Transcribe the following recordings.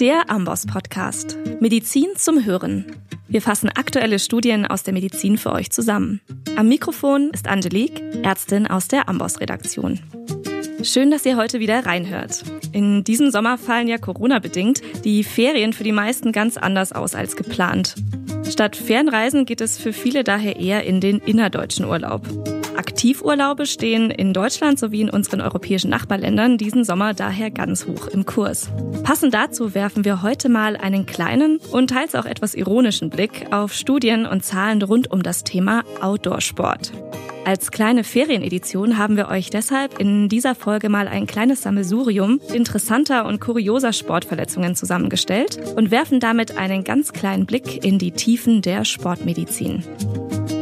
Der Amboss Podcast. Medizin zum Hören. Wir fassen aktuelle Studien aus der Medizin für euch zusammen. Am Mikrofon ist Angelique, Ärztin aus der Amboss Redaktion. Schön, dass ihr heute wieder reinhört. In diesem Sommer fallen ja Corona-bedingt die Ferien für die meisten ganz anders aus als geplant. Statt Fernreisen geht es für viele daher eher in den innerdeutschen Urlaub. Aktivurlaube stehen in Deutschland sowie in unseren europäischen Nachbarländern diesen Sommer daher ganz hoch im Kurs. Passend dazu werfen wir heute mal einen kleinen und teils auch etwas ironischen Blick auf Studien und Zahlen rund um das Thema Outdoor-Sport. Als kleine Ferienedition haben wir euch deshalb in dieser Folge mal ein kleines Sammelsurium interessanter und kurioser Sportverletzungen zusammengestellt und werfen damit einen ganz kleinen Blick in die Tiefen der Sportmedizin.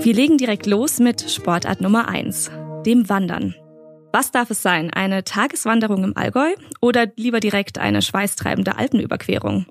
Wir legen direkt los mit Sportart Nummer 1, dem Wandern. Was darf es sein? Eine Tageswanderung im Allgäu oder lieber direkt eine schweißtreibende Alpenüberquerung?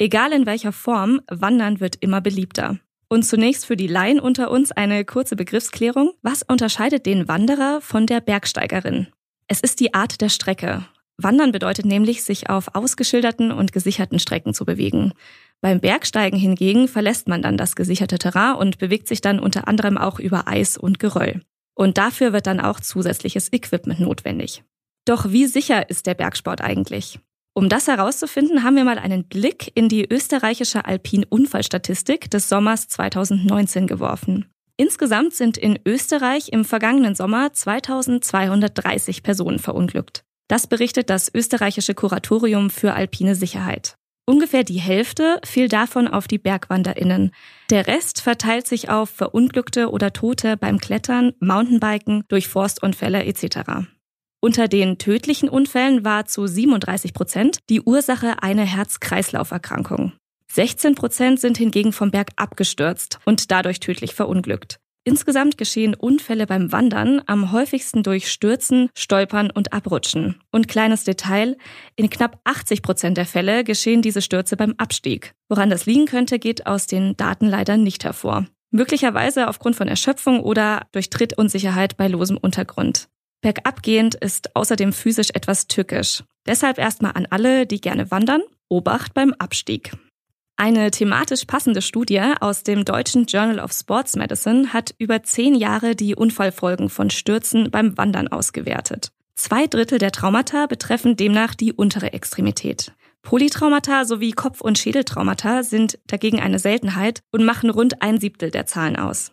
Egal in welcher Form, Wandern wird immer beliebter. Und zunächst für die Laien unter uns eine kurze Begriffsklärung. Was unterscheidet den Wanderer von der Bergsteigerin? Es ist die Art der Strecke. Wandern bedeutet nämlich, sich auf ausgeschilderten und gesicherten Strecken zu bewegen. Beim Bergsteigen hingegen verlässt man dann das gesicherte Terrain und bewegt sich dann unter anderem auch über Eis und Geröll. Und dafür wird dann auch zusätzliches Equipment notwendig. Doch wie sicher ist der Bergsport eigentlich? Um das herauszufinden, haben wir mal einen Blick in die österreichische Alpin-Unfallstatistik des Sommers 2019 geworfen. Insgesamt sind in Österreich im vergangenen Sommer 2230 Personen verunglückt. Das berichtet das österreichische Kuratorium für alpine Sicherheit. Ungefähr die Hälfte fiel davon auf die Bergwanderinnen. Der Rest verteilt sich auf Verunglückte oder Tote beim Klettern, Mountainbiken, durch Forstunfälle etc. Unter den tödlichen Unfällen war zu 37 Prozent die Ursache eine Herz-Kreislauf-Erkrankung. 16 Prozent sind hingegen vom Berg abgestürzt und dadurch tödlich verunglückt. Insgesamt geschehen Unfälle beim Wandern am häufigsten durch Stürzen, Stolpern und Abrutschen. Und kleines Detail, in knapp 80 Prozent der Fälle geschehen diese Stürze beim Abstieg. Woran das liegen könnte, geht aus den Daten leider nicht hervor. Möglicherweise aufgrund von Erschöpfung oder durch Trittunsicherheit bei losem Untergrund. Bergabgehend ist außerdem physisch etwas tückisch. Deshalb erstmal an alle, die gerne wandern, Obacht beim Abstieg. Eine thematisch passende Studie aus dem deutschen Journal of Sports Medicine hat über zehn Jahre die Unfallfolgen von Stürzen beim Wandern ausgewertet. Zwei Drittel der Traumata betreffen demnach die untere Extremität. Polytraumata sowie Kopf- und Schädeltraumata sind dagegen eine Seltenheit und machen rund ein Siebtel der Zahlen aus.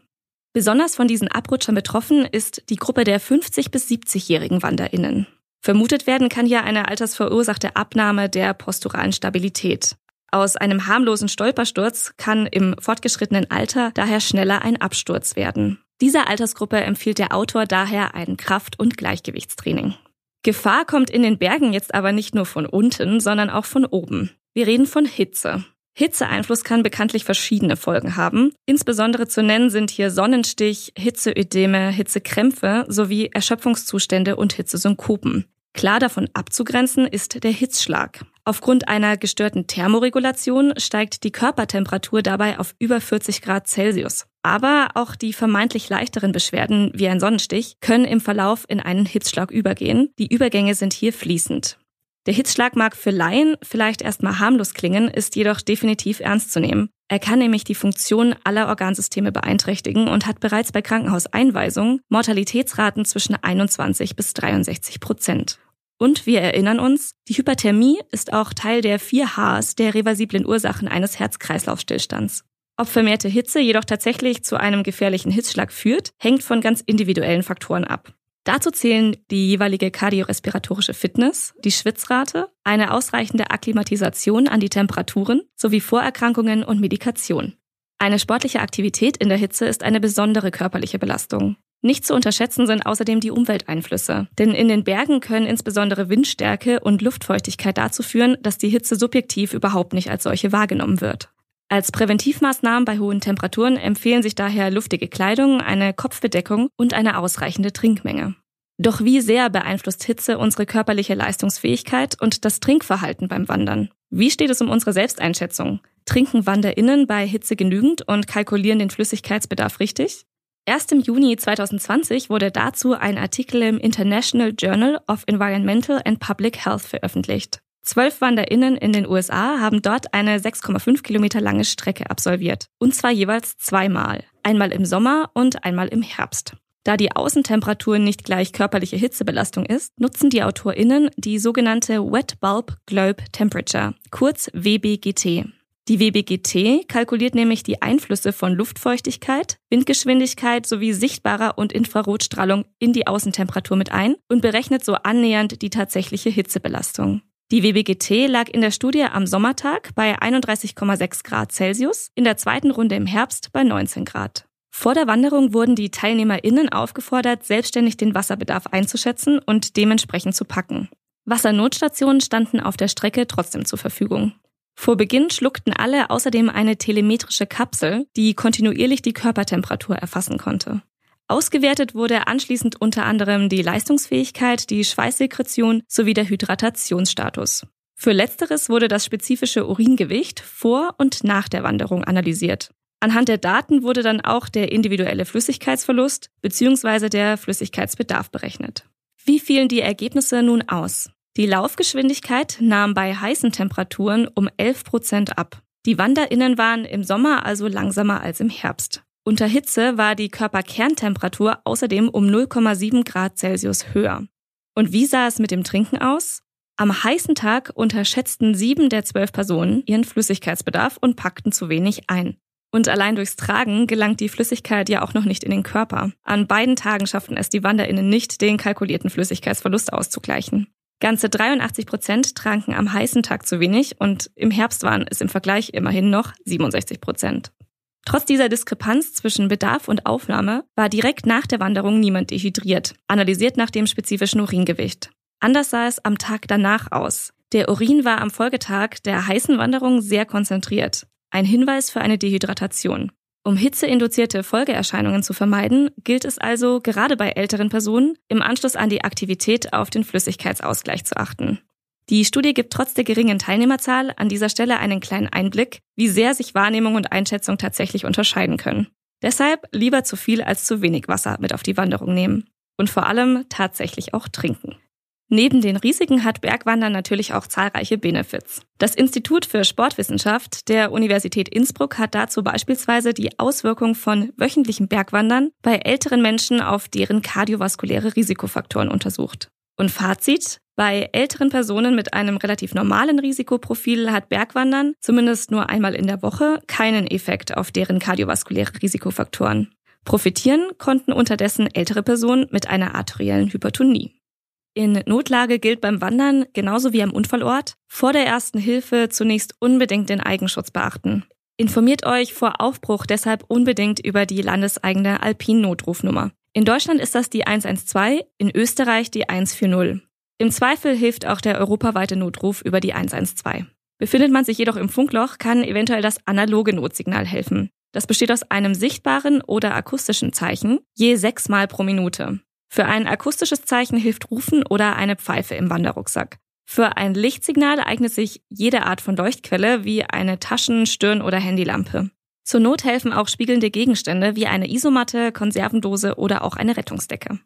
Besonders von diesen Abrutschern betroffen ist die Gruppe der 50- bis 70-jährigen WanderInnen. Vermutet werden kann hier eine altersverursachte Abnahme der posturalen Stabilität. Aus einem harmlosen Stolpersturz kann im fortgeschrittenen Alter daher schneller ein Absturz werden. Dieser Altersgruppe empfiehlt der Autor daher ein Kraft- und Gleichgewichtstraining. Gefahr kommt in den Bergen jetzt aber nicht nur von unten, sondern auch von oben. Wir reden von Hitze. Hitzeeinfluss kann bekanntlich verschiedene Folgen haben. Insbesondere zu nennen sind hier Sonnenstich, Hitzeödeme, Hitzekrämpfe sowie Erschöpfungszustände und Hitzesynkopen. Klar davon abzugrenzen ist der Hitzschlag. Aufgrund einer gestörten Thermoregulation steigt die Körpertemperatur dabei auf über 40 Grad Celsius. Aber auch die vermeintlich leichteren Beschwerden wie ein Sonnenstich können im Verlauf in einen Hitzschlag übergehen. Die Übergänge sind hier fließend. Der Hitzschlag mag für Laien vielleicht erstmal harmlos klingen, ist jedoch definitiv ernst zu nehmen. Er kann nämlich die Funktion aller Organsysteme beeinträchtigen und hat bereits bei Krankenhauseinweisungen Mortalitätsraten zwischen 21 bis 63 Prozent. Und wir erinnern uns, die Hyperthermie ist auch Teil der vier Hs der reversiblen Ursachen eines Herz-Kreislauf-Stillstands. Ob vermehrte Hitze jedoch tatsächlich zu einem gefährlichen Hitzschlag führt, hängt von ganz individuellen Faktoren ab. Dazu zählen die jeweilige kardiorespiratorische Fitness, die Schwitzrate, eine ausreichende Akklimatisation an die Temperaturen sowie Vorerkrankungen und Medikation. Eine sportliche Aktivität in der Hitze ist eine besondere körperliche Belastung. Nicht zu unterschätzen sind außerdem die Umwelteinflüsse. Denn in den Bergen können insbesondere Windstärke und Luftfeuchtigkeit dazu führen, dass die Hitze subjektiv überhaupt nicht als solche wahrgenommen wird. Als Präventivmaßnahmen bei hohen Temperaturen empfehlen sich daher luftige Kleidung, eine Kopfbedeckung und eine ausreichende Trinkmenge. Doch wie sehr beeinflusst Hitze unsere körperliche Leistungsfähigkeit und das Trinkverhalten beim Wandern? Wie steht es um unsere Selbsteinschätzung? Trinken WanderInnen bei Hitze genügend und kalkulieren den Flüssigkeitsbedarf richtig? Erst im Juni 2020 wurde dazu ein Artikel im International Journal of Environmental and Public Health veröffentlicht. Zwölf WanderInnen in den USA haben dort eine 6,5 Kilometer lange Strecke absolviert. Und zwar jeweils zweimal. Einmal im Sommer und einmal im Herbst. Da die Außentemperatur nicht gleich körperliche Hitzebelastung ist, nutzen die AutorInnen die sogenannte Wet Bulb Globe Temperature, kurz WBGT. Die WBGT kalkuliert nämlich die Einflüsse von Luftfeuchtigkeit, Windgeschwindigkeit sowie sichtbarer und Infrarotstrahlung in die Außentemperatur mit ein und berechnet so annähernd die tatsächliche Hitzebelastung. Die WBGT lag in der Studie am Sommertag bei 31,6 Grad Celsius, in der zweiten Runde im Herbst bei 19 Grad. Vor der Wanderung wurden die TeilnehmerInnen aufgefordert, selbstständig den Wasserbedarf einzuschätzen und dementsprechend zu packen. Wassernotstationen standen auf der Strecke trotzdem zur Verfügung. Vor Beginn schluckten alle außerdem eine telemetrische Kapsel, die kontinuierlich die Körpertemperatur erfassen konnte. Ausgewertet wurde anschließend unter anderem die Leistungsfähigkeit, die Schweißsekretion sowie der Hydratationsstatus. Für letzteres wurde das spezifische Uringewicht vor und nach der Wanderung analysiert. Anhand der Daten wurde dann auch der individuelle Flüssigkeitsverlust bzw. der Flüssigkeitsbedarf berechnet. Wie fielen die Ergebnisse nun aus? Die Laufgeschwindigkeit nahm bei heißen Temperaturen um 11 Prozent ab. Die WanderInnen waren im Sommer also langsamer als im Herbst. Unter Hitze war die Körperkerntemperatur außerdem um 0,7 Grad Celsius höher. Und wie sah es mit dem Trinken aus? Am heißen Tag unterschätzten sieben der zwölf Personen ihren Flüssigkeitsbedarf und packten zu wenig ein. Und allein durchs Tragen gelangt die Flüssigkeit ja auch noch nicht in den Körper. An beiden Tagen schafften es die WanderInnen nicht, den kalkulierten Flüssigkeitsverlust auszugleichen. Ganze 83 Prozent tranken am heißen Tag zu wenig und im Herbst waren es im Vergleich immerhin noch 67 Prozent. Trotz dieser Diskrepanz zwischen Bedarf und Aufnahme war direkt nach der Wanderung niemand dehydriert, analysiert nach dem spezifischen Uringewicht. Anders sah es am Tag danach aus. Der Urin war am Folgetag der heißen Wanderung sehr konzentriert. Ein Hinweis für eine Dehydratation. Um hitzeinduzierte Folgeerscheinungen zu vermeiden, gilt es also, gerade bei älteren Personen, im Anschluss an die Aktivität auf den Flüssigkeitsausgleich zu achten. Die Studie gibt trotz der geringen Teilnehmerzahl an dieser Stelle einen kleinen Einblick, wie sehr sich Wahrnehmung und Einschätzung tatsächlich unterscheiden können. Deshalb lieber zu viel als zu wenig Wasser mit auf die Wanderung nehmen. Und vor allem tatsächlich auch trinken. Neben den Risiken hat Bergwandern natürlich auch zahlreiche Benefits. Das Institut für Sportwissenschaft der Universität Innsbruck hat dazu beispielsweise die Auswirkung von wöchentlichen Bergwandern bei älteren Menschen auf deren kardiovaskuläre Risikofaktoren untersucht. Und Fazit, bei älteren Personen mit einem relativ normalen Risikoprofil hat Bergwandern zumindest nur einmal in der Woche keinen Effekt auf deren kardiovaskuläre Risikofaktoren. Profitieren konnten unterdessen ältere Personen mit einer arteriellen Hypertonie. In Notlage gilt beim Wandern, genauso wie am Unfallort, vor der ersten Hilfe zunächst unbedingt den Eigenschutz beachten. Informiert euch vor Aufbruch deshalb unbedingt über die landeseigene Alpin-Notrufnummer. In Deutschland ist das die 112, in Österreich die 140. Im Zweifel hilft auch der europaweite Notruf über die 112. Befindet man sich jedoch im Funkloch, kann eventuell das analoge Notsignal helfen. Das besteht aus einem sichtbaren oder akustischen Zeichen, je sechsmal pro Minute. Für ein akustisches Zeichen hilft Rufen oder eine Pfeife im Wanderrucksack. Für ein Lichtsignal eignet sich jede Art von Leuchtquelle wie eine Taschen-, Stirn- oder Handylampe. Zur Not helfen auch spiegelnde Gegenstände wie eine Isomatte, Konservendose oder auch eine Rettungsdecke.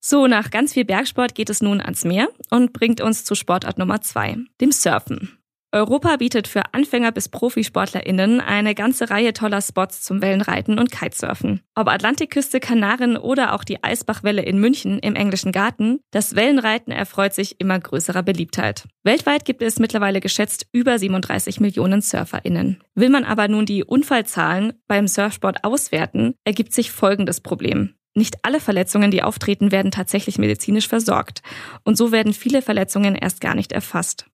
So, nach ganz viel Bergsport geht es nun ans Meer und bringt uns zu Sportart Nummer zwei, dem Surfen. Europa bietet für Anfänger bis ProfisportlerInnen eine ganze Reihe toller Spots zum Wellenreiten und Kitesurfen. Ob Atlantikküste, Kanaren oder auch die Eisbachwelle in München im englischen Garten, das Wellenreiten erfreut sich immer größerer Beliebtheit. Weltweit gibt es mittlerweile geschätzt über 37 Millionen SurferInnen. Will man aber nun die Unfallzahlen beim Surfsport auswerten, ergibt sich folgendes Problem. Nicht alle Verletzungen, die auftreten, werden tatsächlich medizinisch versorgt. Und so werden viele Verletzungen erst gar nicht erfasst.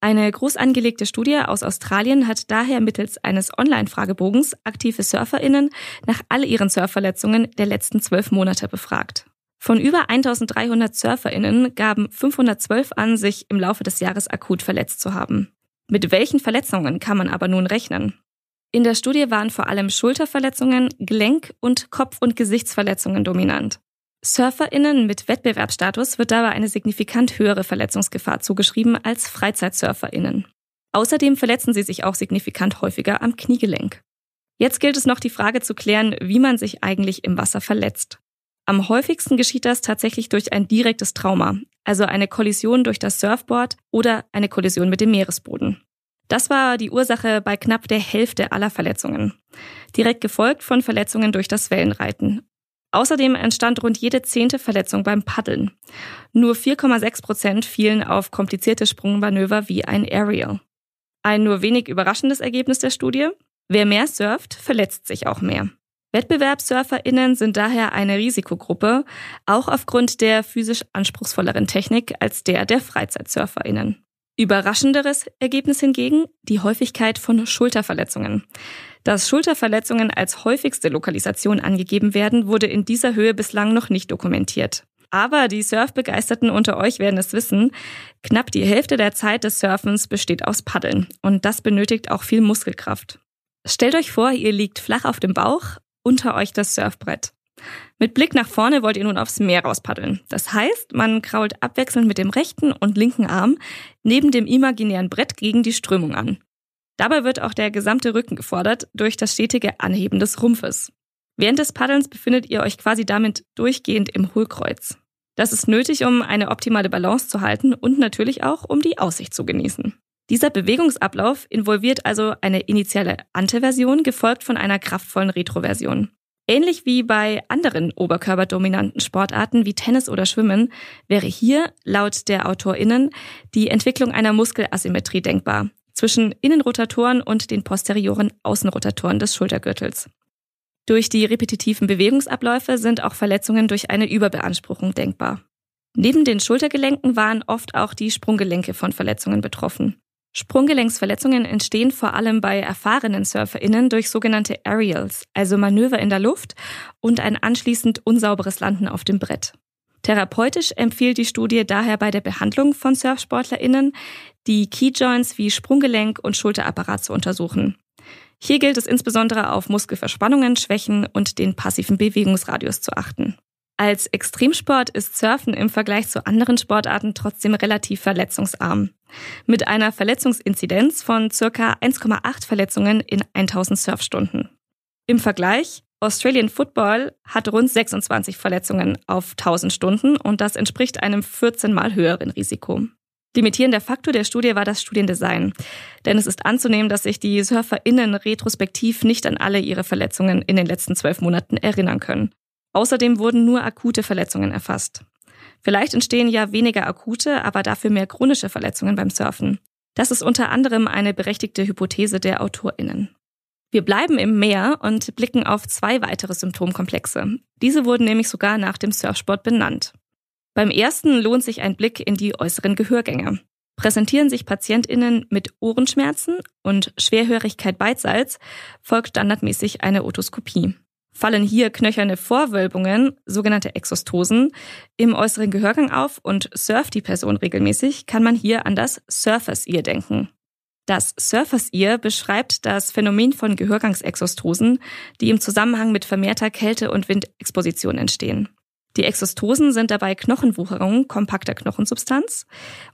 Eine groß angelegte Studie aus Australien hat daher mittels eines Online-Fragebogens aktive SurferInnen nach all ihren Surfverletzungen der letzten zwölf Monate befragt. Von über 1300 SurferInnen gaben 512 an, sich im Laufe des Jahres akut verletzt zu haben. Mit welchen Verletzungen kann man aber nun rechnen? In der Studie waren vor allem Schulterverletzungen, Gelenk- und Kopf- und Gesichtsverletzungen dominant. SurferInnen mit Wettbewerbsstatus wird dabei eine signifikant höhere Verletzungsgefahr zugeschrieben als FreizeitsurferInnen. Außerdem verletzen sie sich auch signifikant häufiger am Kniegelenk. Jetzt gilt es noch die Frage zu klären, wie man sich eigentlich im Wasser verletzt. Am häufigsten geschieht das tatsächlich durch ein direktes Trauma, also eine Kollision durch das Surfboard oder eine Kollision mit dem Meeresboden. Das war die Ursache bei knapp der Hälfte aller Verletzungen, direkt gefolgt von Verletzungen durch das Wellenreiten. Außerdem entstand rund jede zehnte Verletzung beim Paddeln. Nur 4,6 Prozent fielen auf komplizierte Sprungmanöver wie ein Aerial. Ein nur wenig überraschendes Ergebnis der Studie? Wer mehr surft, verletzt sich auch mehr. WettbewerbssurferInnen sind daher eine Risikogruppe, auch aufgrund der physisch anspruchsvolleren Technik als der der FreizeitsurferInnen. Überraschenderes Ergebnis hingegen die Häufigkeit von Schulterverletzungen. Dass Schulterverletzungen als häufigste Lokalisation angegeben werden, wurde in dieser Höhe bislang noch nicht dokumentiert. Aber die Surfbegeisterten unter euch werden es wissen, knapp die Hälfte der Zeit des Surfens besteht aus Paddeln und das benötigt auch viel Muskelkraft. Stellt euch vor, ihr liegt flach auf dem Bauch, unter euch das Surfbrett. Mit Blick nach vorne wollt ihr nun aufs Meer rauspaddeln. Das heißt, man krault abwechselnd mit dem rechten und linken Arm neben dem imaginären Brett gegen die Strömung an. Dabei wird auch der gesamte Rücken gefordert durch das stetige Anheben des Rumpfes. Während des Paddelns befindet ihr euch quasi damit durchgehend im Hohlkreuz. Das ist nötig, um eine optimale Balance zu halten und natürlich auch, um die Aussicht zu genießen. Dieser Bewegungsablauf involviert also eine initiale Anteversion, gefolgt von einer kraftvollen Retroversion. Ähnlich wie bei anderen oberkörperdominanten Sportarten wie Tennis oder Schwimmen wäre hier, laut der AutorInnen, die Entwicklung einer Muskelasymmetrie denkbar zwischen Innenrotatoren und den posterioren Außenrotatoren des Schultergürtels. Durch die repetitiven Bewegungsabläufe sind auch Verletzungen durch eine Überbeanspruchung denkbar. Neben den Schultergelenken waren oft auch die Sprunggelenke von Verletzungen betroffen. Sprunggelenksverletzungen entstehen vor allem bei erfahrenen SurferInnen durch sogenannte Aerials, also Manöver in der Luft und ein anschließend unsauberes Landen auf dem Brett. Therapeutisch empfiehlt die Studie daher bei der Behandlung von SurfsportlerInnen, die Keyjoints wie Sprunggelenk und Schulterapparat zu untersuchen. Hier gilt es insbesondere auf Muskelverspannungen, Schwächen und den passiven Bewegungsradius zu achten. Als Extremsport ist Surfen im Vergleich zu anderen Sportarten trotzdem relativ verletzungsarm. Mit einer Verletzungsinzidenz von circa 1,8 Verletzungen in 1000 Surfstunden. Im Vergleich, Australian Football hat rund 26 Verletzungen auf 1000 Stunden und das entspricht einem 14 mal höheren Risiko. Limitierender Faktor der Studie war das Studiendesign. Denn es ist anzunehmen, dass sich die SurferInnen retrospektiv nicht an alle ihre Verletzungen in den letzten zwölf Monaten erinnern können. Außerdem wurden nur akute Verletzungen erfasst. Vielleicht entstehen ja weniger akute, aber dafür mehr chronische Verletzungen beim Surfen. Das ist unter anderem eine berechtigte Hypothese der AutorInnen. Wir bleiben im Meer und blicken auf zwei weitere Symptomkomplexe. Diese wurden nämlich sogar nach dem Surfsport benannt. Beim ersten lohnt sich ein Blick in die äußeren Gehörgänge. Präsentieren sich PatientInnen mit Ohrenschmerzen und Schwerhörigkeit beidseits, folgt standardmäßig eine Otoskopie fallen hier knöcherne Vorwölbungen, sogenannte Exostosen, im äußeren Gehörgang auf und surft die Person regelmäßig, kann man hier an das Surfers Ear denken. Das Surfers Ear beschreibt das Phänomen von Gehörgangsexostosen, die im Zusammenhang mit vermehrter Kälte- und Windexposition entstehen. Die Exostosen sind dabei Knochenwucherungen kompakter Knochensubstanz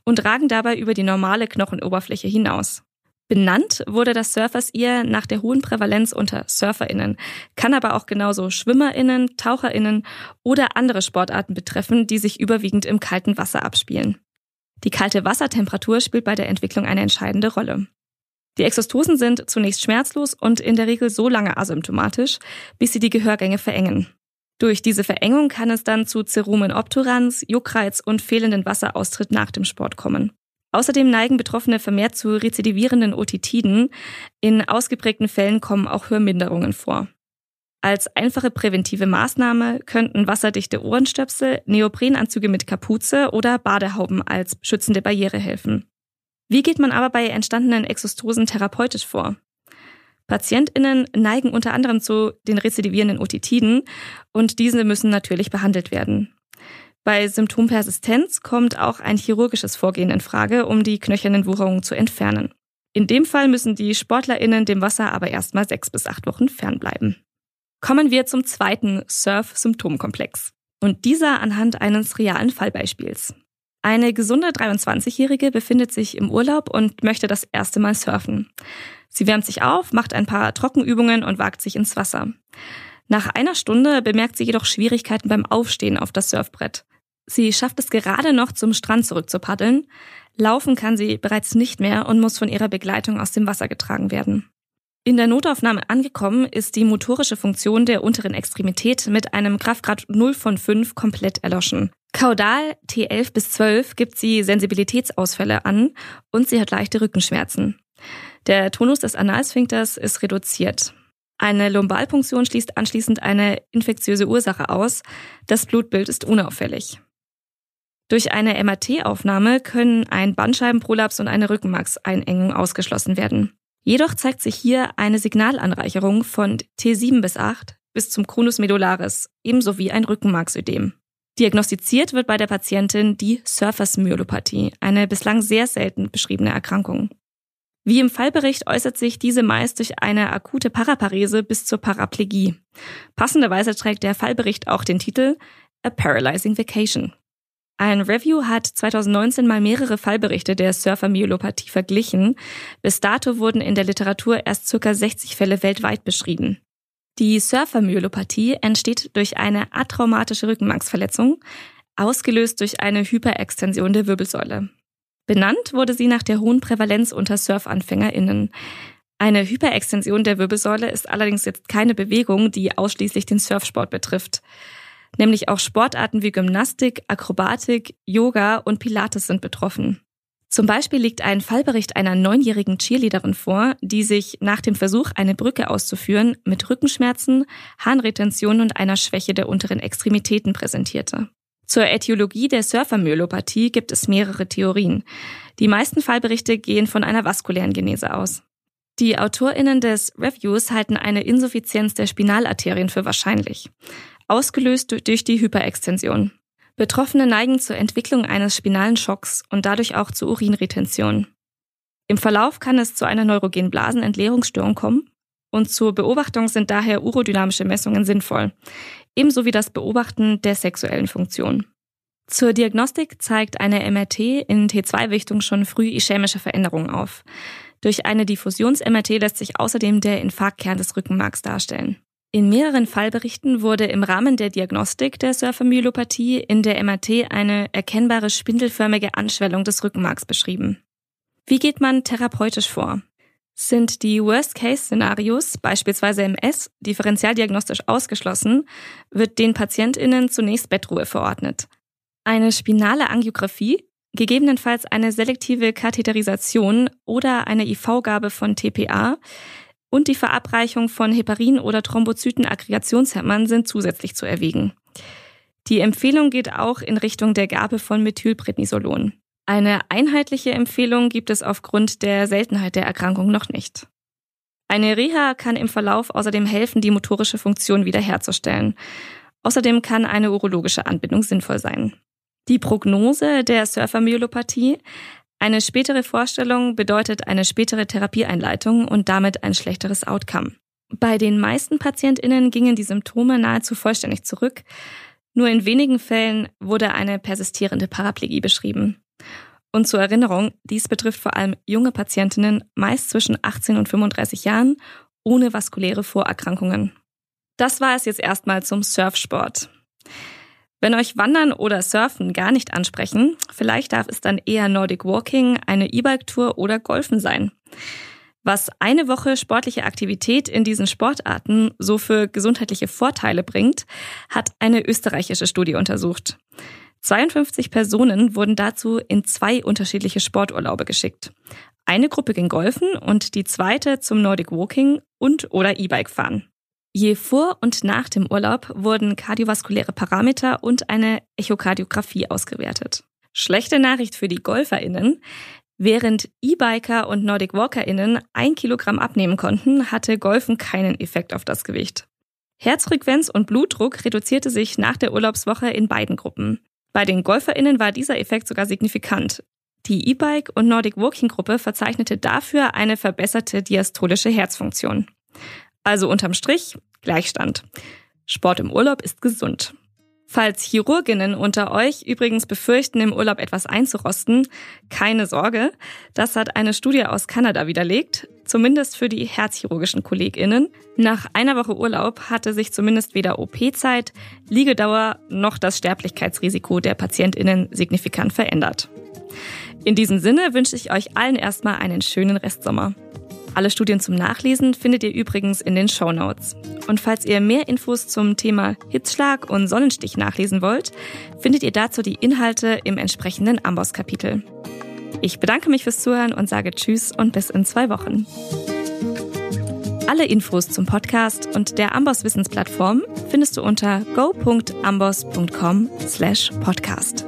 und ragen dabei über die normale Knochenoberfläche hinaus. Benannt wurde das Surfers Ear nach der hohen Prävalenz unter SurferInnen, kann aber auch genauso SchwimmerInnen, TaucherInnen oder andere Sportarten betreffen, die sich überwiegend im kalten Wasser abspielen. Die kalte Wassertemperatur spielt bei der Entwicklung eine entscheidende Rolle. Die Exostosen sind zunächst schmerzlos und in der Regel so lange asymptomatisch, bis sie die Gehörgänge verengen. Durch diese Verengung kann es dann zu Cerumen obturans, Juckreiz und fehlenden Wasseraustritt nach dem Sport kommen. Außerdem neigen Betroffene vermehrt zu rezidivierenden Otitiden. In ausgeprägten Fällen kommen auch Hörminderungen vor. Als einfache präventive Maßnahme könnten wasserdichte Ohrenstöpsel, Neoprenanzüge mit Kapuze oder Badehauben als schützende Barriere helfen. Wie geht man aber bei entstandenen Exostosen therapeutisch vor? PatientInnen neigen unter anderem zu den rezidivierenden Otitiden und diese müssen natürlich behandelt werden. Bei Symptompersistenz kommt auch ein chirurgisches Vorgehen in Frage, um die knöchernen Wucherungen zu entfernen. In dem Fall müssen die SportlerInnen dem Wasser aber erstmal sechs bis acht Wochen fernbleiben. Kommen wir zum zweiten Surf-Symptomkomplex. Und dieser anhand eines realen Fallbeispiels. Eine gesunde 23-Jährige befindet sich im Urlaub und möchte das erste Mal surfen. Sie wärmt sich auf, macht ein paar Trockenübungen und wagt sich ins Wasser. Nach einer Stunde bemerkt sie jedoch Schwierigkeiten beim Aufstehen auf das Surfbrett. Sie schafft es gerade noch zum Strand zurückzupaddeln. Laufen kann sie bereits nicht mehr und muss von ihrer Begleitung aus dem Wasser getragen werden. In der Notaufnahme angekommen ist die motorische Funktion der unteren Extremität mit einem Kraftgrad 0 von 5 komplett erloschen. Kaudal T11 bis 12 gibt sie Sensibilitätsausfälle an und sie hat leichte Rückenschmerzen. Der Tonus des Analsphinkters ist reduziert. Eine Lumbalpunktion schließt anschließend eine infektiöse Ursache aus. Das Blutbild ist unauffällig. Durch eine MRT-Aufnahme können ein Bandscheibenprolaps und eine Rückenmarkseinengung ausgeschlossen werden. Jedoch zeigt sich hier eine Signalanreicherung von T7 bis 8 bis zum Chronus medullaris, ebenso wie ein Rückenmarksödem. Diagnostiziert wird bei der Patientin die Surface-Myelopathie, eine bislang sehr selten beschriebene Erkrankung. Wie im Fallbericht äußert sich diese meist durch eine akute Paraparese bis zur Paraplegie. Passenderweise trägt der Fallbericht auch den Titel A Paralyzing Vacation. Ein Review hat 2019 mal mehrere Fallberichte der Surfermyelopathie verglichen. Bis dato wurden in der Literatur erst ca. 60 Fälle weltweit beschrieben. Die Surfermyelopathie entsteht durch eine atraumatische Rückenmarksverletzung, ausgelöst durch eine Hyperextension der Wirbelsäule. Benannt wurde sie nach der hohen Prävalenz unter SurfanfängerInnen. Eine Hyperextension der Wirbelsäule ist allerdings jetzt keine Bewegung, die ausschließlich den Surfsport betrifft. Nämlich auch Sportarten wie Gymnastik, Akrobatik, Yoga und Pilates sind betroffen. Zum Beispiel liegt ein Fallbericht einer neunjährigen Cheerleaderin vor, die sich nach dem Versuch, eine Brücke auszuführen, mit Rückenschmerzen, Harnretention und einer Schwäche der unteren Extremitäten präsentierte. Zur Äthiologie der Surfermyelopathie gibt es mehrere Theorien. Die meisten Fallberichte gehen von einer vaskulären Genese aus. Die AutorInnen des Reviews halten eine Insuffizienz der Spinalarterien für wahrscheinlich ausgelöst durch die Hyperextension. Betroffene neigen zur Entwicklung eines spinalen Schocks und dadurch auch zur Urinretention. Im Verlauf kann es zu einer neurogenen Blasenentleerungsstörung kommen und zur Beobachtung sind daher urodynamische Messungen sinnvoll, ebenso wie das Beobachten der sexuellen Funktion. Zur Diagnostik zeigt eine MRT in T2-Wichtung schon früh ischämische Veränderungen auf. Durch eine Diffusions-MRT lässt sich außerdem der Infarktkern des Rückenmarks darstellen. In mehreren Fallberichten wurde im Rahmen der Diagnostik der Surfermyelopathie in der MRT eine erkennbare spindelförmige Anschwellung des Rückenmarks beschrieben. Wie geht man therapeutisch vor? Sind die Worst-Case-Szenarios, beispielsweise MS, differentialdiagnostisch ausgeschlossen, wird den PatientInnen zunächst Bettruhe verordnet. Eine spinale Angiografie, gegebenenfalls eine selektive Katheterisation oder eine IV-Gabe von TPA und die Verabreichung von Heparin oder Thrombozytenaggregationshemmern sind zusätzlich zu erwägen. Die Empfehlung geht auch in Richtung der Gabe von Methylprednisolon. Eine einheitliche Empfehlung gibt es aufgrund der Seltenheit der Erkrankung noch nicht. Eine Reha kann im Verlauf außerdem helfen, die motorische Funktion wiederherzustellen. Außerdem kann eine urologische Anbindung sinnvoll sein. Die Prognose der Surfermyelopathie eine spätere Vorstellung bedeutet eine spätere Therapieeinleitung und damit ein schlechteres Outcome. Bei den meisten PatientInnen gingen die Symptome nahezu vollständig zurück. Nur in wenigen Fällen wurde eine persistierende Paraplegie beschrieben. Und zur Erinnerung, dies betrifft vor allem junge Patientinnen, meist zwischen 18 und 35 Jahren, ohne vaskuläre Vorerkrankungen. Das war es jetzt erstmal zum Surfsport. Wenn euch Wandern oder Surfen gar nicht ansprechen, vielleicht darf es dann eher Nordic Walking, eine E-Bike-Tour oder Golfen sein. Was eine Woche sportliche Aktivität in diesen Sportarten so für gesundheitliche Vorteile bringt, hat eine österreichische Studie untersucht. 52 Personen wurden dazu in zwei unterschiedliche Sporturlaube geschickt. Eine Gruppe ging golfen und die zweite zum Nordic Walking und oder E-Bike fahren. Je vor und nach dem Urlaub wurden kardiovaskuläre Parameter und eine Echokardiographie ausgewertet. Schlechte Nachricht für die GolferInnen. Während E-Biker und Nordic WalkerInnen ein Kilogramm abnehmen konnten, hatte Golfen keinen Effekt auf das Gewicht. Herzfrequenz und Blutdruck reduzierte sich nach der Urlaubswoche in beiden Gruppen. Bei den GolferInnen war dieser Effekt sogar signifikant. Die E-Bike und Nordic Walking Gruppe verzeichnete dafür eine verbesserte diastolische Herzfunktion. Also unterm Strich Gleichstand. Sport im Urlaub ist gesund. Falls Chirurginnen unter euch übrigens befürchten, im Urlaub etwas einzurosten, keine Sorge. Das hat eine Studie aus Kanada widerlegt. Zumindest für die herzchirurgischen KollegInnen. Nach einer Woche Urlaub hatte sich zumindest weder OP-Zeit, Liegedauer noch das Sterblichkeitsrisiko der PatientInnen signifikant verändert. In diesem Sinne wünsche ich euch allen erstmal einen schönen Restsommer. Alle Studien zum Nachlesen findet ihr übrigens in den Show Notes. Und falls ihr mehr Infos zum Thema Hitzschlag und Sonnenstich nachlesen wollt, findet ihr dazu die Inhalte im entsprechenden Amboss-Kapitel. Ich bedanke mich fürs Zuhören und sage Tschüss und bis in zwei Wochen. Alle Infos zum Podcast und der Amboss Wissensplattform findest du unter go.amboss.com slash podcast.